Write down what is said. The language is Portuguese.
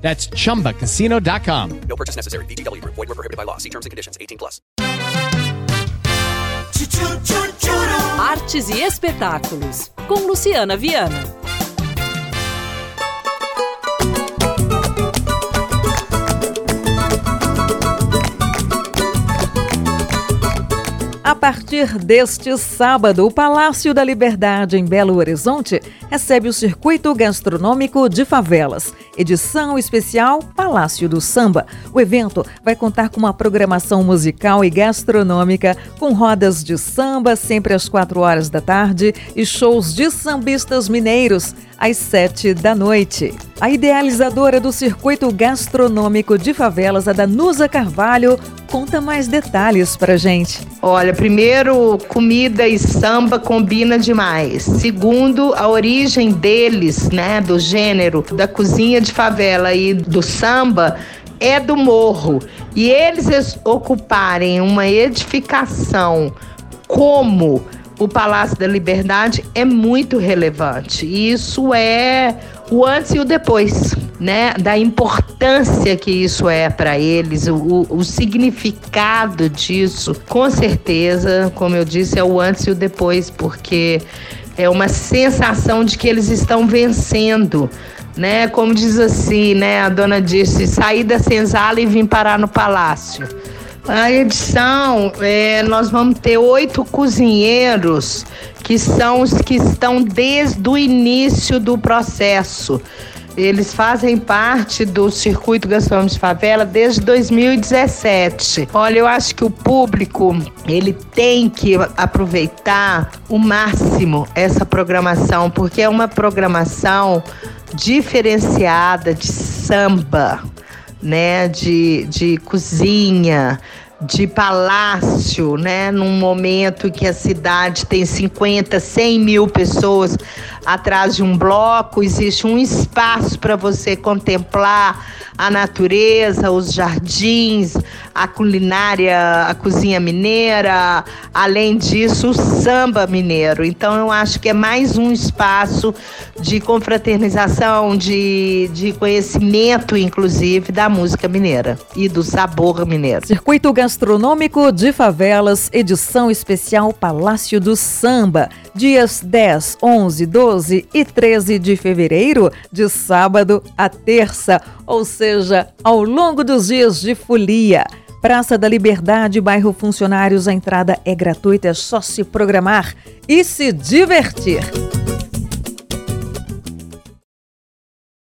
That's chumbacasino.com. No purchase necessary. VGW Group. Void where prohibited by law. See terms and conditions. 18 plus. Artes e espetáculos, com Luciana Viana. A partir deste sábado, o Palácio da Liberdade em Belo Horizonte recebe o Circuito Gastronômico de Favelas, edição especial Palácio do Samba. O evento vai contar com uma programação musical e gastronômica com rodas de samba sempre às quatro horas da tarde e shows de sambistas mineiros às sete da noite. A idealizadora do Circuito Gastronômico de Favelas, a Danusa Carvalho, conta mais detalhes pra gente. Olha, primeiro, comida e samba combina demais. Segundo, a origem deles, né, do gênero da cozinha de favela e do samba é do morro. E eles ocuparem uma edificação como o Palácio da Liberdade é muito relevante. Isso é o antes e o depois, né? Da importância que isso é para eles, o, o, significado disso, com certeza, como eu disse, é o antes e o depois, porque é uma sensação de que eles estão vencendo. Né, como diz assim, né? A dona disse: sair da senzala e vim parar no palácio. A edição, é, nós vamos ter oito cozinheiros que são os que estão desde o início do processo. Eles fazem parte do circuito gastronômico de favela desde 2017. Olha, eu acho que o público ele tem que aproveitar o máximo essa programação, porque é uma programação diferenciada de samba, né, de, de cozinha, de palácio, né? Num momento que a cidade tem 50, 100 mil pessoas atrás de um bloco, existe um espaço para você contemplar a natureza, os jardins, a culinária, a cozinha mineira, além disso, o samba mineiro. Então, eu acho que é mais um espaço de confraternização, de, de conhecimento, inclusive, da música mineira e do sabor mineiro. Circuito Gastronômico de Favelas, edição especial Palácio do Samba, dias 10, 11, 12 e 13 de fevereiro, de sábado a terça, ou seja, ao longo dos dias de folia. Praça da Liberdade, bairro Funcionários, a entrada é gratuita, é só se programar e se divertir.